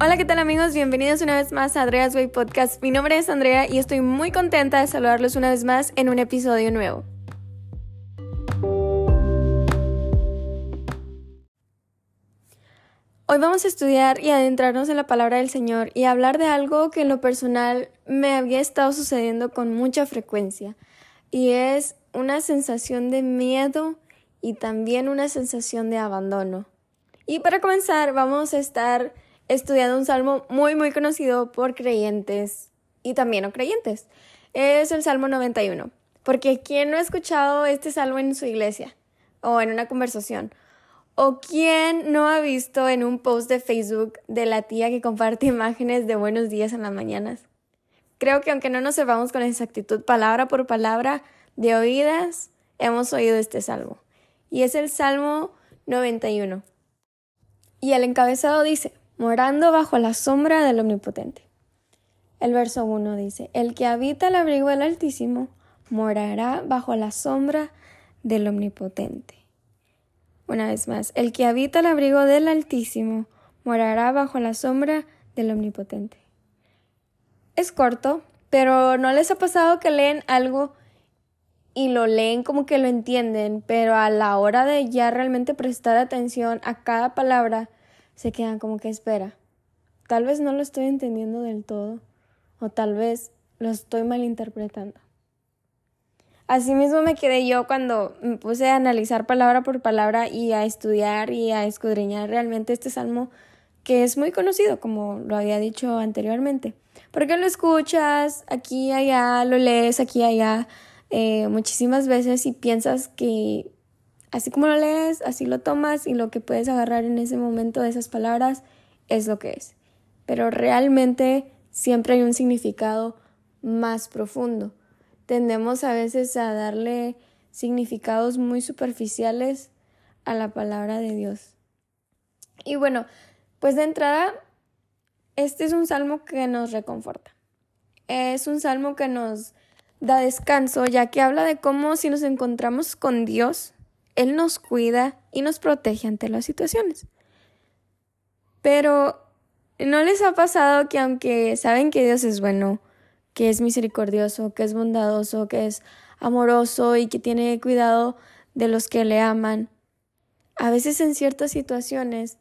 Hola, ¿qué tal amigos? Bienvenidos una vez más a Andrea's Way Podcast. Mi nombre es Andrea y estoy muy contenta de saludarlos una vez más en un episodio nuevo. Hoy vamos a estudiar y adentrarnos en la palabra del Señor y hablar de algo que en lo personal me había estado sucediendo con mucha frecuencia y es una sensación de miedo y también una sensación de abandono. Y para comenzar vamos a estar estudiando un salmo muy muy conocido por creyentes y también no creyentes. Es el Salmo 91. Porque ¿quién no ha escuchado este salmo en su iglesia o en una conversación? ¿O quién no ha visto en un post de Facebook de la tía que comparte imágenes de buenos días en las mañanas? Creo que aunque no nos sepamos con exactitud palabra por palabra, de oídas hemos oído este salmo. Y es el Salmo 91. Y el encabezado dice, morando bajo la sombra del Omnipotente. El verso 1 dice, El que habita el abrigo del Altísimo morará bajo la sombra del Omnipotente. Una vez más, el que habita el abrigo del Altísimo morará bajo la sombra del Omnipotente. Es corto, pero ¿no les ha pasado que leen algo y lo leen como que lo entienden, pero a la hora de ya realmente prestar atención a cada palabra, se quedan como que espera. Tal vez no lo estoy entendiendo del todo o tal vez lo estoy malinterpretando. Así mismo me quedé yo cuando me puse a analizar palabra por palabra y a estudiar y a escudriñar realmente este salmo que es muy conocido, como lo había dicho anteriormente. Porque lo escuchas aquí y allá, lo lees aquí y allá eh, muchísimas veces y piensas que Así como lo lees, así lo tomas y lo que puedes agarrar en ese momento de esas palabras es lo que es. Pero realmente siempre hay un significado más profundo. Tendemos a veces a darle significados muy superficiales a la palabra de Dios. Y bueno, pues de entrada, este es un salmo que nos reconforta. Es un salmo que nos da descanso, ya que habla de cómo si nos encontramos con Dios, él nos cuida y nos protege ante las situaciones. Pero ¿no les ha pasado que aunque saben que Dios es bueno, que es misericordioso, que es bondadoso, que es amoroso y que tiene cuidado de los que le aman, a veces en ciertas situaciones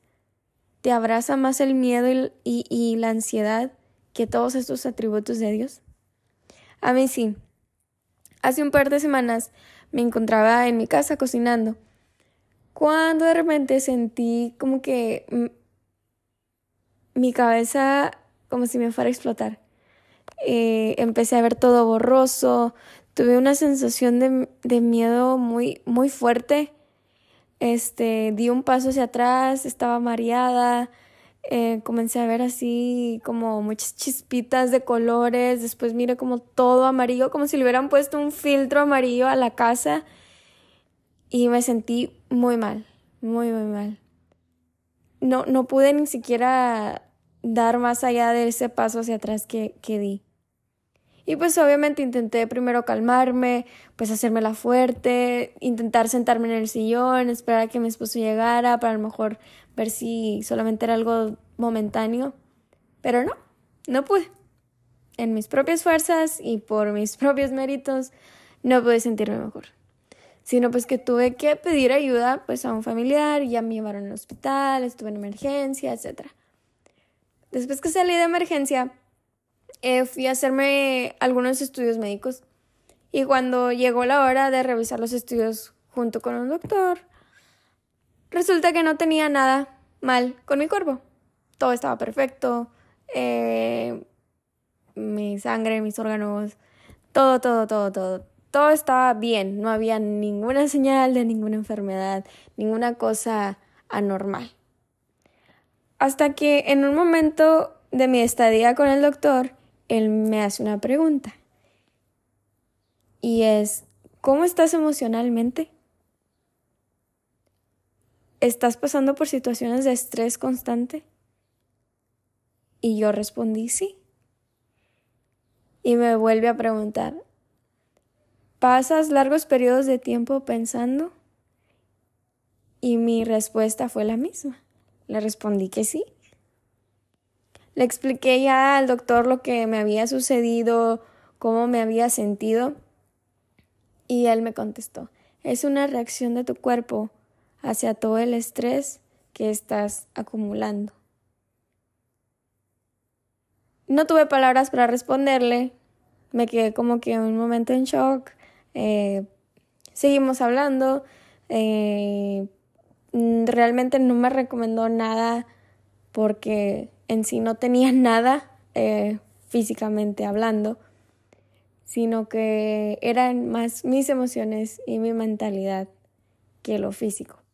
te abraza más el miedo y, y, la ansiedad que todos estos atributos de Dios? A mí sí. Hace un par de semanas me encontraba en mi casa cocinando, cuando de repente sentí como que mi cabeza como si me fuera a explotar. Eh, empecé a ver todo borroso, tuve una sensación de, de miedo muy, muy fuerte. Este, di un paso hacia atrás, estaba mareada, eh, comencé a ver así como muchas chispitas de colores, después miré como todo amarillo, como si le hubieran puesto un filtro amarillo a la casa y me sentí muy mal, muy, muy mal. No, no pude ni siquiera dar más allá de ese paso hacia atrás que, que di. Y pues obviamente intenté primero calmarme, pues hacerme la fuerte, intentar sentarme en el sillón, esperar a que mi esposo llegara para a lo mejor ver si solamente era algo momentáneo. Pero no, no pude. En mis propias fuerzas y por mis propios méritos no pude sentirme mejor. Sino pues que tuve que pedir ayuda pues a un familiar, ya me llevaron al hospital, estuve en emergencia, etc. Después que salí de emergencia, eh, fui a hacerme algunos estudios médicos y cuando llegó la hora de revisar los estudios junto con un doctor, resulta que no tenía nada mal con mi cuerpo. Todo estaba perfecto, eh, mi sangre, mis órganos, todo, todo, todo, todo. Todo estaba bien, no había ninguna señal de ninguna enfermedad, ninguna cosa anormal. Hasta que en un momento de mi estadía con el doctor, él me hace una pregunta. Y es, ¿cómo estás emocionalmente? ¿Estás pasando por situaciones de estrés constante? Y yo respondí sí. Y me vuelve a preguntar, ¿pasas largos periodos de tiempo pensando? Y mi respuesta fue la misma. Le respondí que sí. Le expliqué ya al doctor lo que me había sucedido, cómo me había sentido. Y él me contestó, es una reacción de tu cuerpo hacia todo el estrés que estás acumulando. No tuve palabras para responderle, me quedé como que un momento en shock. Eh, seguimos hablando. Eh, realmente no me recomendó nada porque en sí no tenía nada eh, físicamente hablando, sino que eran más mis emociones y mi mentalidad que lo físico.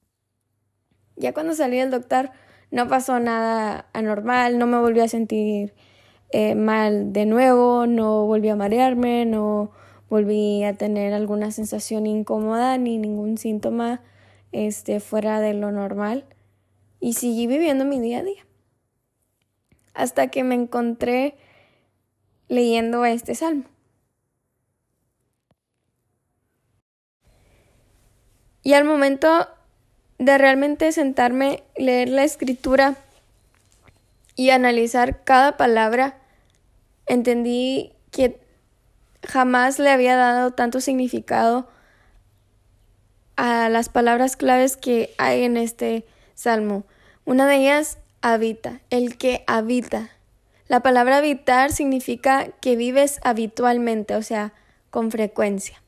Ya cuando salí del doctor no pasó nada anormal, no me volví a sentir eh, mal de nuevo, no volví a marearme, no volví a tener alguna sensación incómoda ni ningún síntoma este, fuera de lo normal y seguí viviendo mi día a día hasta que me encontré leyendo este salmo. Y al momento de realmente sentarme, leer la escritura y analizar cada palabra, entendí que jamás le había dado tanto significado a las palabras claves que hay en este salmo. Una de ellas habita, el que habita. La palabra habitar significa que vives habitualmente, o sea, con frecuencia.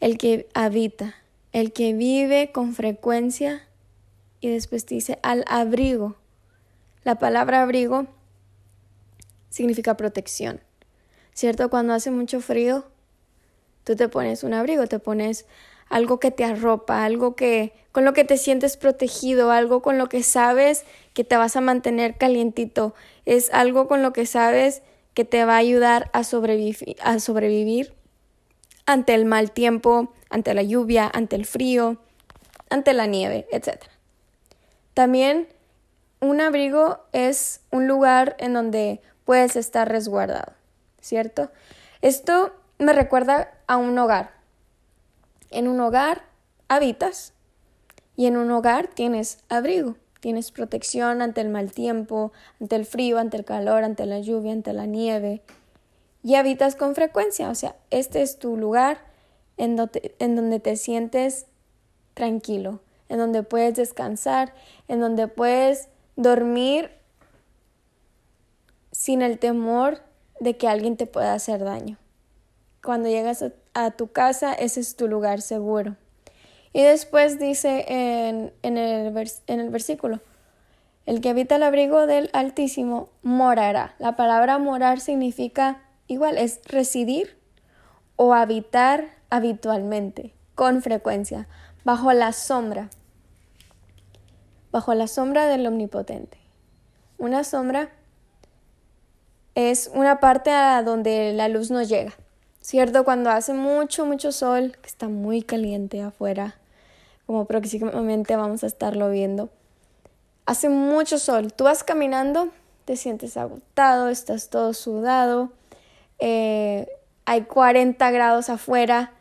El que habita, el que vive con frecuencia y después dice al abrigo. La palabra abrigo significa protección. ¿Cierto? Cuando hace mucho frío, tú te pones un abrigo, te pones algo que te arropa, algo que con lo que te sientes protegido, algo con lo que sabes que te vas a mantener calientito, es algo con lo que sabes que te va a ayudar a a sobrevivir ante el mal tiempo, ante la lluvia, ante el frío, ante la nieve, etc. También un abrigo es un lugar en donde puedes estar resguardado, ¿cierto? Esto me recuerda a un hogar. En un hogar habitas y en un hogar tienes abrigo, tienes protección ante el mal tiempo, ante el frío, ante el calor, ante la lluvia, ante la nieve y habitas con frecuencia. O sea, este es tu lugar en, donde, te sientes tranquilo, en donde puedes descansar, en donde puedes dormir sin el temor de que alguien te pueda hacer daño. Cuando llegas a, tu casa, ese es tu lugar seguro. Y después dice en, el en el versículo, el que habita el abrigo del Altísimo morará. La palabra morar significa igual, es residir o habitar habitualmente, con frecuencia, bajo la sombra, bajo la sombra del Omnipotente. Una sombra es una parte a donde la luz no llega. ¿cierto? Cuando hace mucho, mucho sol, que está muy caliente afuera, como próximamente vamos a estarlo viendo. Hace mucho sol, tú vas caminando, te sientes agotado, estás todo sudado, eh, hay 40 grados afuera.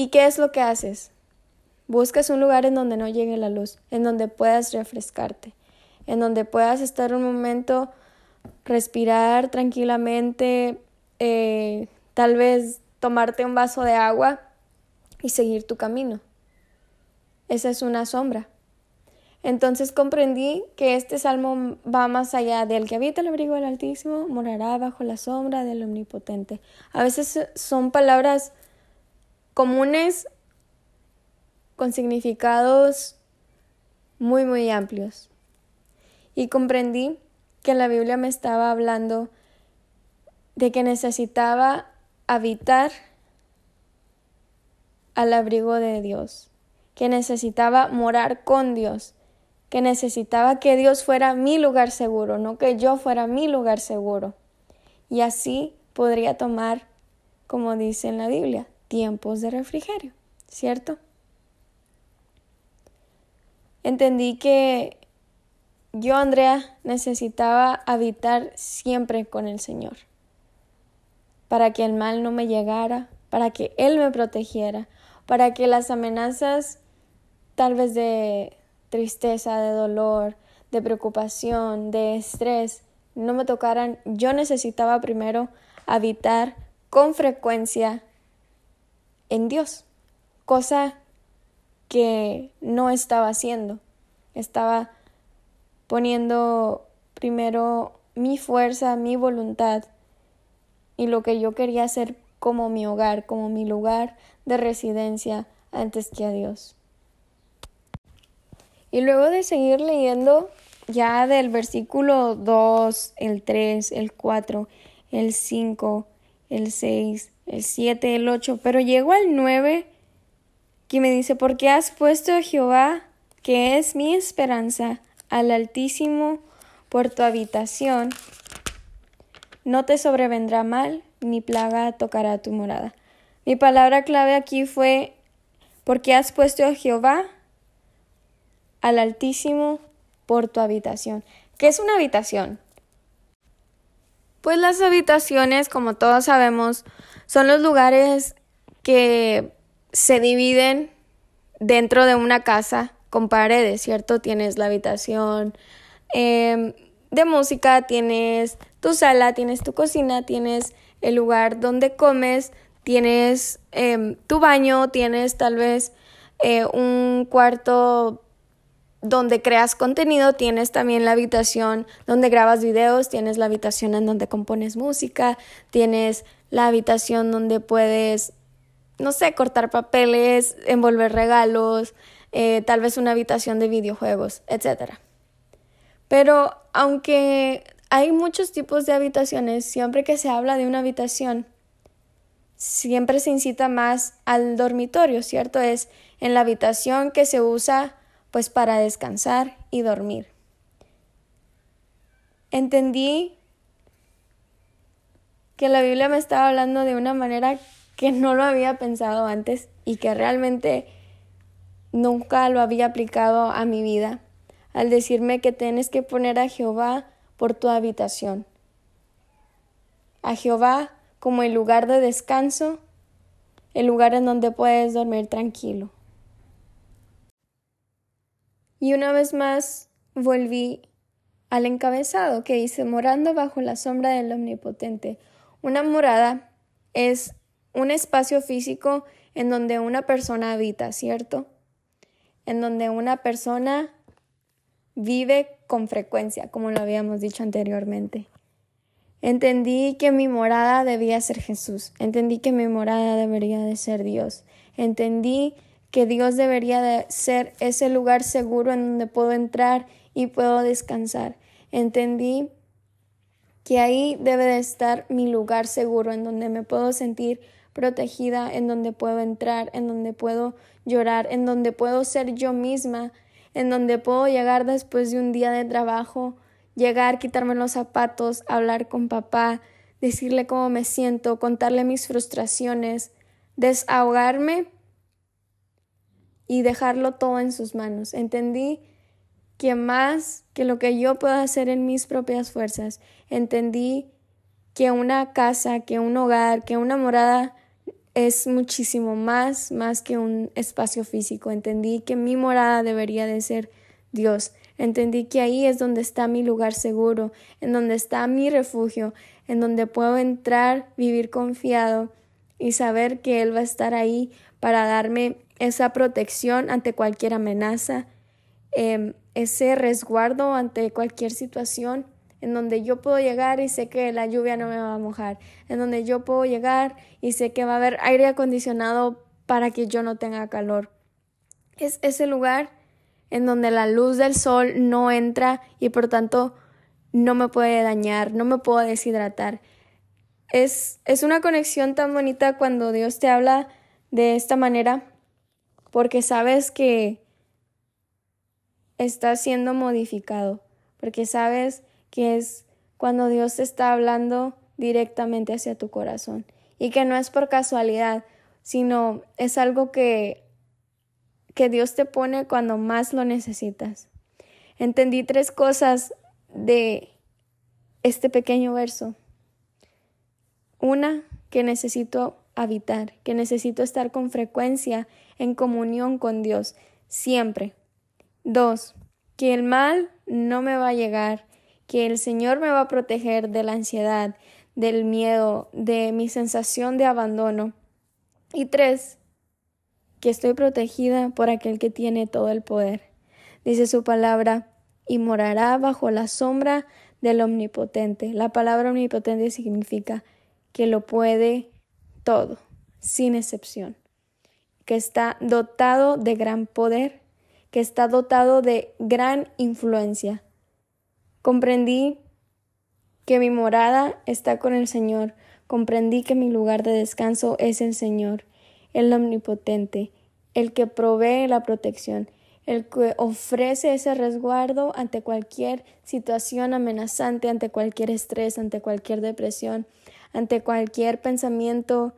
¿Y qué es lo que haces? Buscas un lugar en donde no llegue la luz, en donde puedas refrescarte, en donde puedas estar un momento, respirar tranquilamente, eh, Tal vez tomarte un vaso de agua y seguir tu camino. Esa es una sombra. Entonces comprendí que este salmo va más allá del que habita el abrigo del Altísimo, morará bajo la sombra del Omnipotente. A veces son palabras comunes con significados muy, muy amplios. Y comprendí que la Biblia me estaba hablando de que necesitaba habitar al abrigo de Dios, que necesitaba morar con Dios, que necesitaba que Dios fuera mi lugar seguro, no que yo fuera mi lugar seguro. Y así podría tomar, como dice en la Biblia, tiempos de refrigerio, ¿cierto? Entendí que yo, Andrea, necesitaba habitar siempre con el Señor para que el mal no me llegara, para que Él me protegiera, para que las amenazas tal vez de tristeza, de dolor, de preocupación, de estrés, no me tocaran, yo necesitaba primero habitar con frecuencia en Dios, cosa que no estaba haciendo. Estaba poniendo primero mi fuerza, mi voluntad y lo que yo quería hacer como mi hogar, como mi lugar de residencia antes que a Dios. Y luego de seguir leyendo ya del versículo 2, el 3, el 4, el 5, el 6, el 7, el 8, pero llego al 9 que me dice, porque has puesto a Jehová, que es mi esperanza, al Altísimo por tu habitación, no te sobrevendrá mal, ni plaga tocará tu morada. Mi palabra clave aquí fue, porque has puesto a Jehová, al Altísimo por tu habitación. ¿Qué es una habitación? Pues las habitaciones, como todos sabemos, son los lugares que se dividen dentro de una casa con paredes, ¿cierto? Tienes la habitación em, de música, tienes tu sala, tienes tu cocina, tienes el lugar donde comes, tienes em, tu baño, tienes tal vez eh, un cuarto donde creas contenido, tienes también la habitación donde grabas videos, tienes la habitación en donde compones música, tienes la habitación donde puedes, no sé, cortar papeles, envolver regalos, eh, tal vez una habitación de videojuegos, etc. Pero aunque hay muchos tipos de habitaciones, siempre que se habla de una habitación, siempre se incita más al dormitorio, ¿cierto? Es en la habitación que se usa pues para descansar y dormir. Entendí que la Biblia me estaba hablando de una manera que no lo había pensado antes y que realmente nunca lo había aplicado a mi vida, al decirme que tienes que poner a Jehová por tu habitación, a Jehová como el lugar de descanso, el lugar en donde puedes dormir tranquilo. Y una vez más volví al encabezado que dice morando bajo la sombra del Omnipotente. Una morada es un espacio físico en donde una persona habita, ¿cierto? En donde una persona vive con frecuencia, como lo habíamos dicho anteriormente. Entendí que mi morada debía ser Jesús. Entendí que mi morada debería de ser Dios. Entendí Dios debería de ser ese lugar seguro en donde puedo entrar y puedo descansar. Entendí que ahí debe de estar mi lugar seguro, en donde me puedo sentir protegida, en donde puedo entrar, en donde puedo llorar, en donde puedo ser yo misma, en donde puedo llegar después de un día de trabajo, llegar, quitarme los zapatos, hablar con papá, decirle cómo me siento, contarle mis frustraciones, desahogarme y dejarlo todo en sus manos. Entendí que más que lo que yo puedo hacer en mis propias fuerzas, entendí que una casa, que un hogar, que una morada es muchísimo más, más que un espacio físico. Entendí que mi morada debería de ser Dios. Entendí que ahí es donde está mi lugar seguro, en donde está mi refugio, en donde puedo entrar, vivir confiado y saber que Él va a estar ahí para darme esa protección ante cualquier amenaza, em, ese resguardo ante cualquier situación en donde yo puedo llegar y sé que la lluvia no me va a mojar, en donde yo puedo llegar y sé que va a haber aire acondicionado para que yo no tenga calor. Es ese lugar en donde la luz del sol no entra y por tanto no me puede dañar, no me puedo deshidratar. Es, es una conexión tan bonita cuando Dios te habla de esta manera porque sabes que está siendo modificado, porque sabes que es cuando Dios te está hablando directamente hacia tu corazón y que no es por casualidad, sino es algo que que Dios te pone cuando más lo necesitas. Entendí tres cosas de este pequeño verso. Una, que necesito habitar, que necesito estar con frecuencia en comunión con Dios, siempre. Dos, que el mal no me va a llegar, que el Señor me va a proteger de la ansiedad, del miedo, de mi sensación de abandono. Y tres, que estoy protegida por aquel que tiene todo el poder. Dice su palabra, y morará bajo la sombra del omnipotente. La palabra omnipotente significa que lo puede todo, sin excepción, que está dotado de gran poder, que está dotado de gran influencia. Comprendí que mi morada está con el Señor, comprendí que mi lugar de descanso es el Señor, el omnipotente, el que provee la protección, el que ofrece ese resguardo ante cualquier situación amenazante, ante cualquier estrés, ante cualquier depresión, ante cualquier pensamiento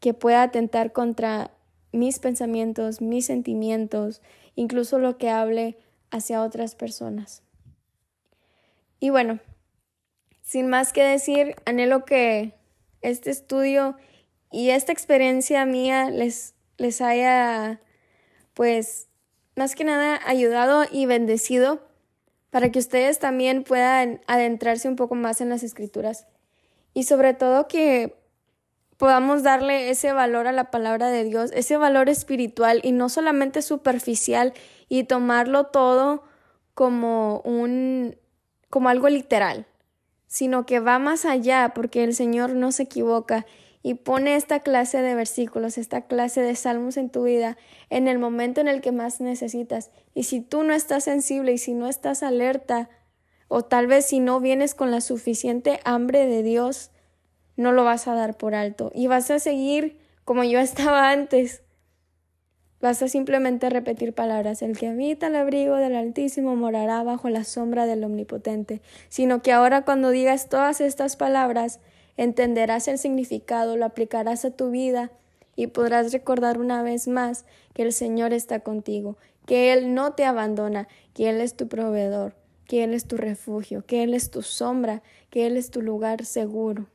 que pueda atentar contra mis pensamientos, mis sentimientos, incluso lo que hable hacia otras personas. Y bueno, sin más que decir, anhelo que este estudio y esta experiencia mía les, les haya, pues, más que nada ayudado y bendecido para que ustedes también puedan adentrarse un poco más en las escrituras y sobre todo que podamos darle ese valor a la palabra de Dios, ese valor espiritual y no solamente superficial y tomarlo todo como un como algo literal, sino que va más allá porque el Señor no se equivoca y pone esta clase de versículos, esta clase de salmos en tu vida en el momento en el que más necesitas. Y si tú no estás sensible y si no estás alerta, o tal vez si no vienes con la suficiente hambre de Dios, no lo vas a dar por alto y vas a seguir como yo estaba antes. Vas a simplemente repetir palabras. El que habita el abrigo del Altísimo morará bajo la sombra del Omnipotente. Sino que ahora cuando digas todas estas palabras, entenderás el significado, lo aplicarás a tu vida y podrás recordar una vez más que el Señor está contigo, que Él no te abandona, que Él es tu proveedor, que Él es tu refugio, que Él es tu sombra, que Él es tu lugar seguro.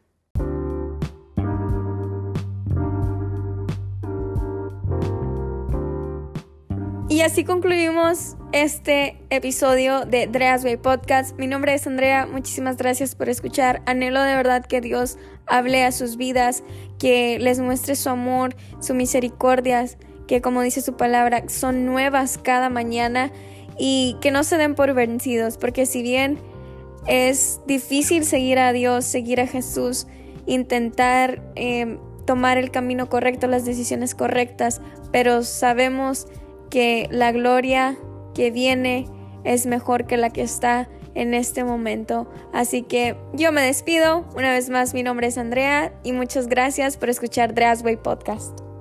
Y así concluimos este episodio de Drea's Way Podcast. Mi nombre es Andrea, muchísimas gracias por escuchar. Anhelo de verdad que Dios hable a sus vidas, que les muestre su amor, su misericordia, que como dice su palabra, son nuevas cada mañana y que no se den por vencidos, porque si bien es difícil seguir a Dios, seguir a Jesús, intentar eh, tomar el camino correcto, las decisiones correctas, pero sabemos que la gloria que viene es mejor que la que está en este momento. Así que yo me despido. Una vez más, mi nombre es Andrea y muchas gracias por escuchar Drea's Way Podcast.